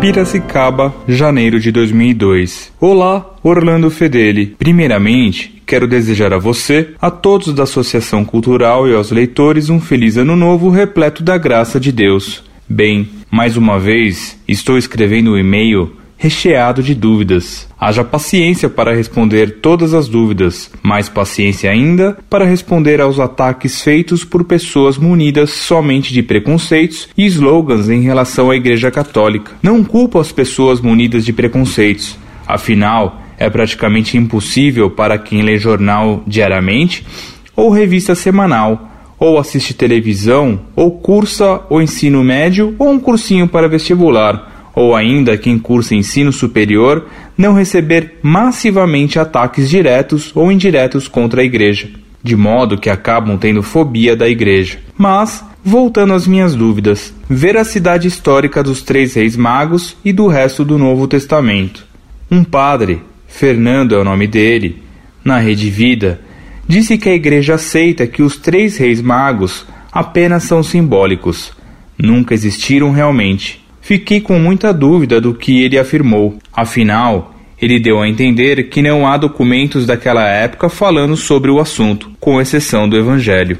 Piracicaba, janeiro de 2002. Olá, Orlando Fedeli. Primeiramente, quero desejar a você, a todos da Associação Cultural e aos leitores um feliz ano novo repleto da graça de Deus. Bem, mais uma vez, estou escrevendo um e-mail recheado de dúvidas. Haja paciência para responder todas as dúvidas, mais paciência ainda para responder aos ataques feitos por pessoas munidas somente de preconceitos e slogans em relação à Igreja Católica. Não culpo as pessoas munidas de preconceitos, afinal, é praticamente impossível para quem lê jornal diariamente ou revista semanal ou assiste televisão, ou cursa o ensino médio ou um cursinho para vestibular ou ainda quem cursa ensino superior, não receber massivamente ataques diretos ou indiretos contra a igreja, de modo que acabam tendo fobia da igreja. Mas, voltando às minhas dúvidas, veracidade histórica dos três reis magos e do resto do Novo Testamento. Um padre, Fernando é o nome dele, na Rede Vida, disse que a igreja aceita que os três reis magos apenas são simbólicos, nunca existiram realmente Fiquei com muita dúvida do que ele afirmou. Afinal, ele deu a entender que não há documentos daquela época falando sobre o assunto, com exceção do Evangelho.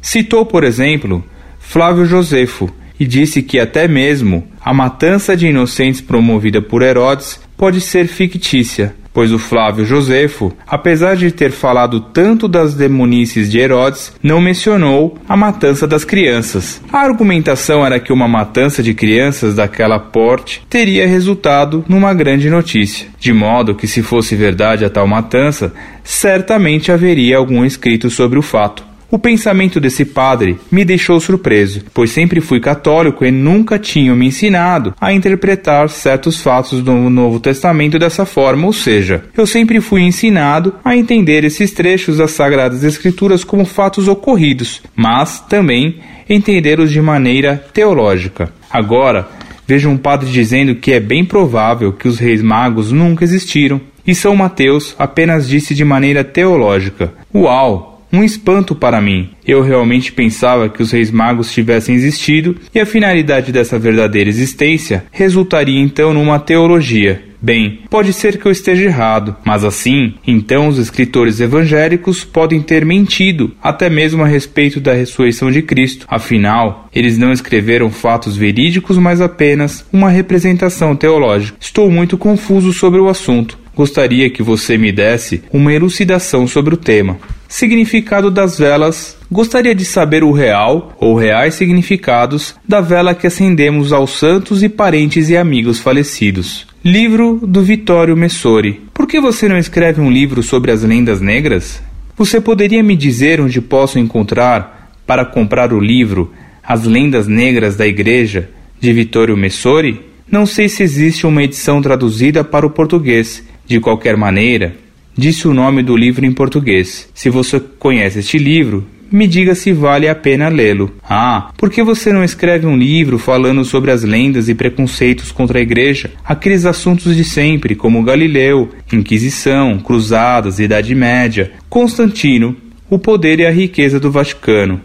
Citou, por exemplo, Flávio Josefo e disse que até mesmo a matança de inocentes promovida por Herodes pode ser fictícia, pois o Flávio Josefo, apesar de ter falado tanto das demonices de Herodes, não mencionou a matança das crianças. A argumentação era que uma matança de crianças daquela porte teria resultado numa grande notícia, de modo que se fosse verdade a tal matança, certamente haveria algum escrito sobre o fato. O pensamento desse padre me deixou surpreso, pois sempre fui católico e nunca tinham me ensinado a interpretar certos fatos do Novo Testamento dessa forma, ou seja, eu sempre fui ensinado a entender esses trechos das Sagradas Escrituras como fatos ocorridos, mas também entendê-los de maneira teológica. Agora, vejo um padre dizendo que é bem provável que os reis magos nunca existiram, e São Mateus apenas disse de maneira teológica. Uau! Um espanto para mim. Eu realmente pensava que os reis magos tivessem existido e a finalidade dessa verdadeira existência resultaria então numa teologia. Bem, pode ser que eu esteja errado, mas assim, então os escritores evangélicos podem ter mentido, até mesmo a respeito da ressurreição de Cristo. Afinal, eles não escreveram fatos verídicos, mas apenas uma representação teológica. Estou muito confuso sobre o assunto. Gostaria que você me desse uma elucidação sobre o tema. Significado das velas. Gostaria de saber o real ou reais significados da vela que acendemos aos santos e parentes e amigos falecidos. Livro do Vittorio Messori. Por que você não escreve um livro sobre as lendas negras? Você poderia me dizer onde posso encontrar, para comprar o livro As Lendas Negras da Igreja, de Vittorio Messori? Não sei se existe uma edição traduzida para o português. De qualquer maneira, disse o nome do livro em português. Se você conhece este livro, me diga se vale a pena lê-lo. Ah, por que você não escreve um livro falando sobre as lendas e preconceitos contra a Igreja? Aqueles assuntos de sempre, como Galileu, Inquisição, Cruzadas, Idade Média, Constantino, o poder e a riqueza do Vaticano,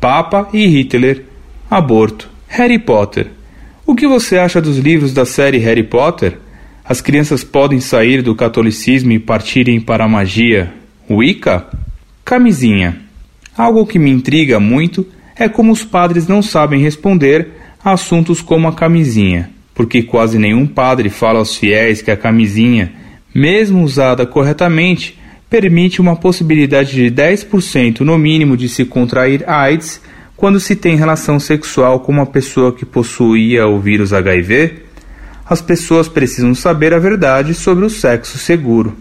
Papa e Hitler, aborto, Harry Potter. O que você acha dos livros da série Harry Potter? As crianças podem sair do catolicismo e partirem para a magia. Wicca? Camisinha. Algo que me intriga muito é como os padres não sabem responder a assuntos como a camisinha, porque quase nenhum padre fala aos fiéis que a camisinha, mesmo usada corretamente, permite uma possibilidade de 10% no mínimo de se contrair AIDS quando se tem relação sexual com uma pessoa que possuía o vírus HIV as pessoas precisam saber a verdade sobre o sexo seguro.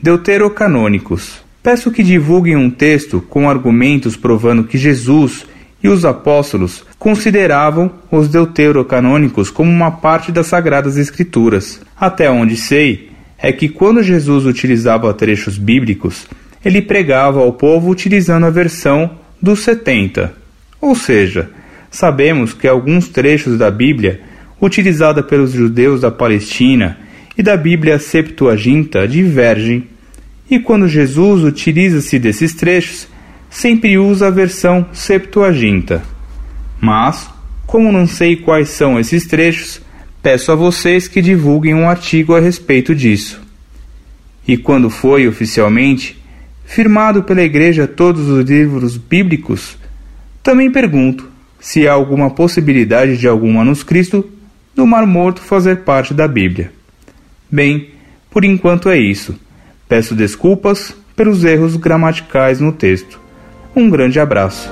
Deuterocanônicos. Peço que divulguem um texto com argumentos provando que Jesus e os apóstolos consideravam os deuterocanônicos como uma parte das Sagradas Escrituras. Até onde sei é que quando Jesus utilizava trechos bíblicos, ele pregava ao povo utilizando a versão dos 70. Ou seja, sabemos que alguns trechos da Bíblia utilizada pelos judeus da Palestina e da Bíblia Septuaginta divergem, e quando Jesus utiliza-se desses trechos, sempre usa a versão Septuaginta. Mas, como não sei quais são esses trechos, peço a vocês que divulguem um artigo a respeito disso. E quando foi oficialmente firmado pela Igreja todos os livros bíblicos, também pergunto se há alguma possibilidade de algum manuscrito do Mar Morto fazer parte da Bíblia. Bem, por enquanto é isso. Peço desculpas pelos erros gramaticais no texto. Um grande abraço.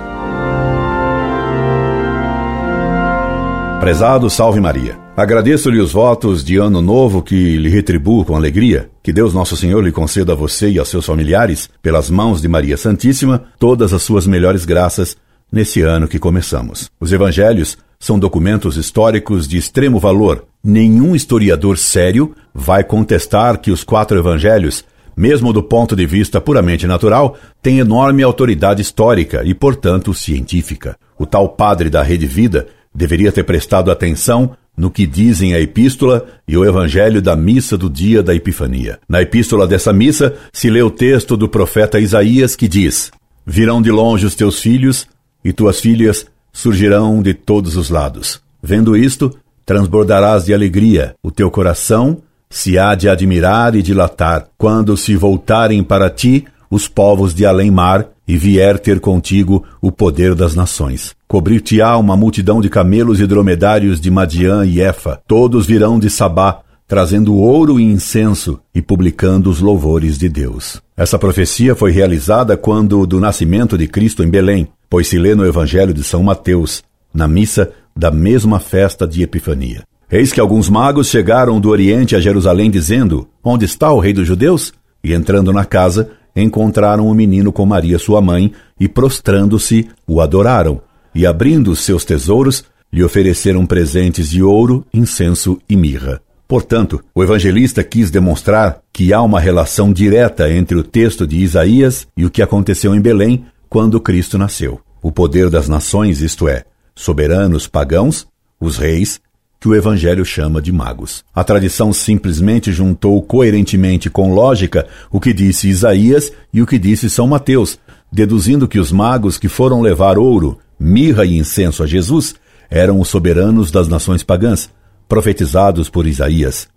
Prezado Salve Maria. Agradeço-lhe os votos de ano novo que lhe retribuo com alegria. Que Deus Nosso Senhor lhe conceda a você e aos seus familiares, pelas mãos de Maria Santíssima, todas as suas melhores graças nesse ano que começamos. Os evangelhos são documentos históricos de extremo valor. Nenhum historiador sério vai contestar que os quatro evangelhos, mesmo do ponto de vista puramente natural, têm enorme autoridade histórica e, portanto, científica. O tal padre da Rede Vida deveria ter prestado atenção no que dizem a epístola e o evangelho da missa do dia da Epifania. Na epístola dessa missa se lê o texto do profeta Isaías que diz: Virão de longe os teus filhos, e tuas filhas surgirão de todos os lados. Vendo isto, transbordarás de alegria, o teu coração se há de admirar e dilatar, quando se voltarem para ti os povos de além-mar e vier ter contigo o poder das nações. Cobrir-te-á uma multidão de camelos e dromedários de Madiã e Efa. Todos virão de Sabá, trazendo ouro e incenso e publicando os louvores de Deus. Essa profecia foi realizada quando do nascimento de Cristo em Belém, pois se lê no Evangelho de São Mateus, na missa da mesma festa de Epifania. Eis que alguns magos chegaram do Oriente a Jerusalém dizendo: Onde está o rei dos judeus? E entrando na casa, encontraram o menino com Maria, sua mãe, e prostrando-se, o adoraram e abrindo seus tesouros, lhe ofereceram presentes de ouro, incenso e mirra. Portanto, o evangelista quis demonstrar que há uma relação direta entre o texto de Isaías e o que aconteceu em Belém quando Cristo nasceu. O poder das nações, isto é, soberanos pagãos, os reis, que o Evangelho chama de magos. A tradição simplesmente juntou coerentemente com lógica o que disse Isaías e o que disse São Mateus, deduzindo que os magos que foram levar ouro, mirra e incenso a Jesus eram os soberanos das nações pagãs, profetizados por Isaías.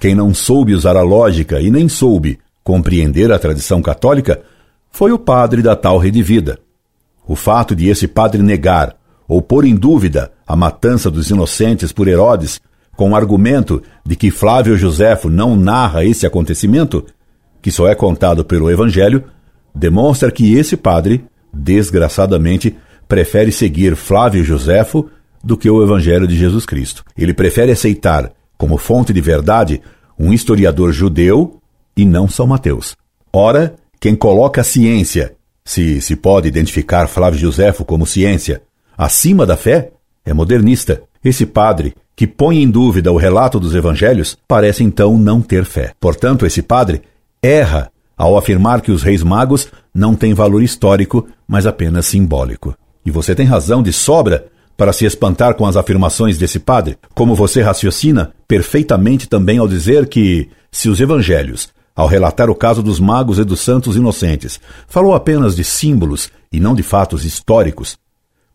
Quem não soube usar a lógica e nem soube compreender a tradição católica foi o padre da tal rede vida. O fato de esse padre negar ou pôr em dúvida a matança dos inocentes por Herodes com o argumento de que Flávio Joséfo não narra esse acontecimento, que só é contado pelo Evangelho, demonstra que esse padre, desgraçadamente, prefere seguir Flávio Joséfo do que o Evangelho de Jesus Cristo. Ele prefere aceitar como fonte de verdade um historiador judeu e não São Mateus. Ora, quem coloca a ciência, se se pode identificar Flávio Joséfo como ciência, acima da fé, é modernista. Esse padre, que põe em dúvida o relato dos evangelhos, parece então não ter fé. Portanto, esse padre erra ao afirmar que os reis magos não têm valor histórico, mas apenas simbólico. E você tem razão de sobra para se espantar com as afirmações desse padre, como você raciocina perfeitamente também ao dizer que, se os evangelhos, ao relatar o caso dos magos e dos santos inocentes, falou apenas de símbolos e não de fatos históricos,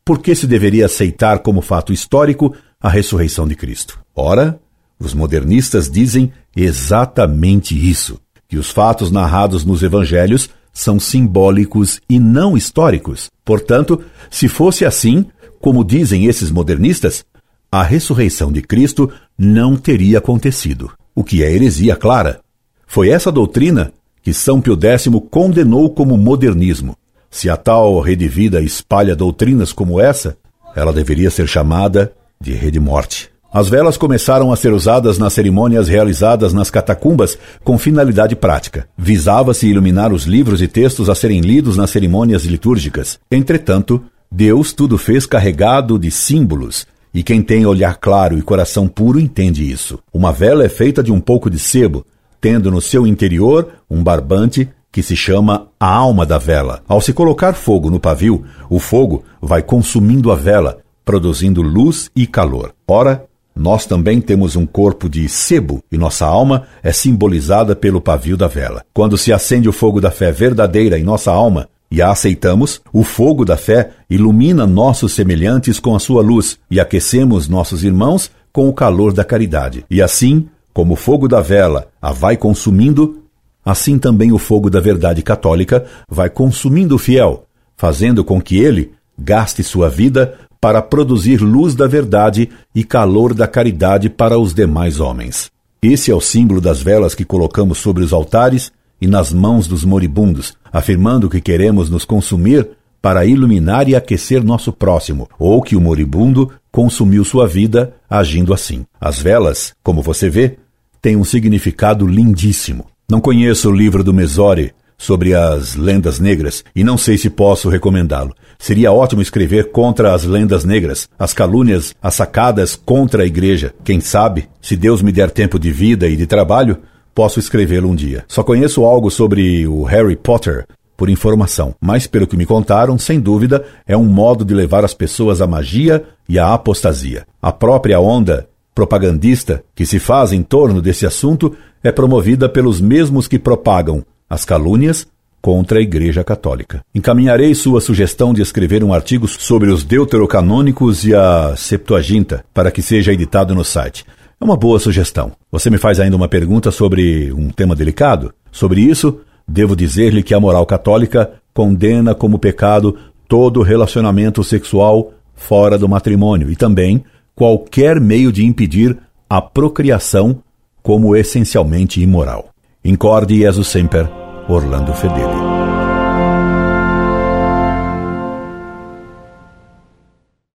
por que se deveria aceitar como fato histórico a ressurreição de Cristo? Ora, os modernistas dizem exatamente isso, que os fatos narrados nos evangelhos são simbólicos e não históricos. Portanto, se fosse assim, como dizem esses modernistas, a ressurreição de Cristo não teria acontecido, o que é heresia clara. Foi essa doutrina que São Pio X condenou como modernismo. Se a tal rede vida espalha doutrinas como essa, ela deveria ser chamada de rede morte. As velas começaram a ser usadas nas cerimônias realizadas nas catacumbas com finalidade prática. Visava-se iluminar os livros e textos a serem lidos nas cerimônias litúrgicas. Entretanto, Deus tudo fez carregado de símbolos, e quem tem olhar claro e coração puro entende isso. Uma vela é feita de um pouco de sebo, tendo no seu interior um barbante que se chama a alma da vela. Ao se colocar fogo no pavio, o fogo vai consumindo a vela, produzindo luz e calor. Ora, nós também temos um corpo de sebo e nossa alma é simbolizada pelo pavio da vela. Quando se acende o fogo da fé verdadeira em nossa alma, e a aceitamos, o fogo da fé ilumina nossos semelhantes com a sua luz e aquecemos nossos irmãos com o calor da caridade. E assim, como o fogo da vela a vai consumindo, assim também o fogo da verdade católica vai consumindo o fiel, fazendo com que ele gaste sua vida para produzir luz da verdade e calor da caridade para os demais homens. Esse é o símbolo das velas que colocamos sobre os altares e nas mãos dos moribundos, afirmando que queremos nos consumir para iluminar e aquecer nosso próximo, ou que o moribundo consumiu sua vida agindo assim. As velas, como você vê, têm um significado lindíssimo. Não conheço o livro do Mesore sobre as lendas negras e não sei se posso recomendá-lo. Seria ótimo escrever contra as lendas negras, as calúnias, as sacadas contra a igreja. Quem sabe, se Deus me der tempo de vida e de trabalho, posso escrevê-lo um dia. Só conheço algo sobre o Harry Potter por informação, mas pelo que me contaram, sem dúvida, é um modo de levar as pessoas à magia e à apostasia. A própria onda propagandista que se faz em torno desse assunto é promovida pelos mesmos que propagam as calúnias contra a Igreja Católica. Encaminharei sua sugestão de escrever um artigo sobre os deuterocanônicos e a Septuaginta para que seja editado no site. É uma boa sugestão. Você me faz ainda uma pergunta sobre um tema delicado? Sobre isso, devo dizer-lhe que a moral católica condena como pecado todo relacionamento sexual fora do matrimônio e também qualquer meio de impedir a procriação como essencialmente imoral. Incorde Jesus Semper, Orlando Fedeli.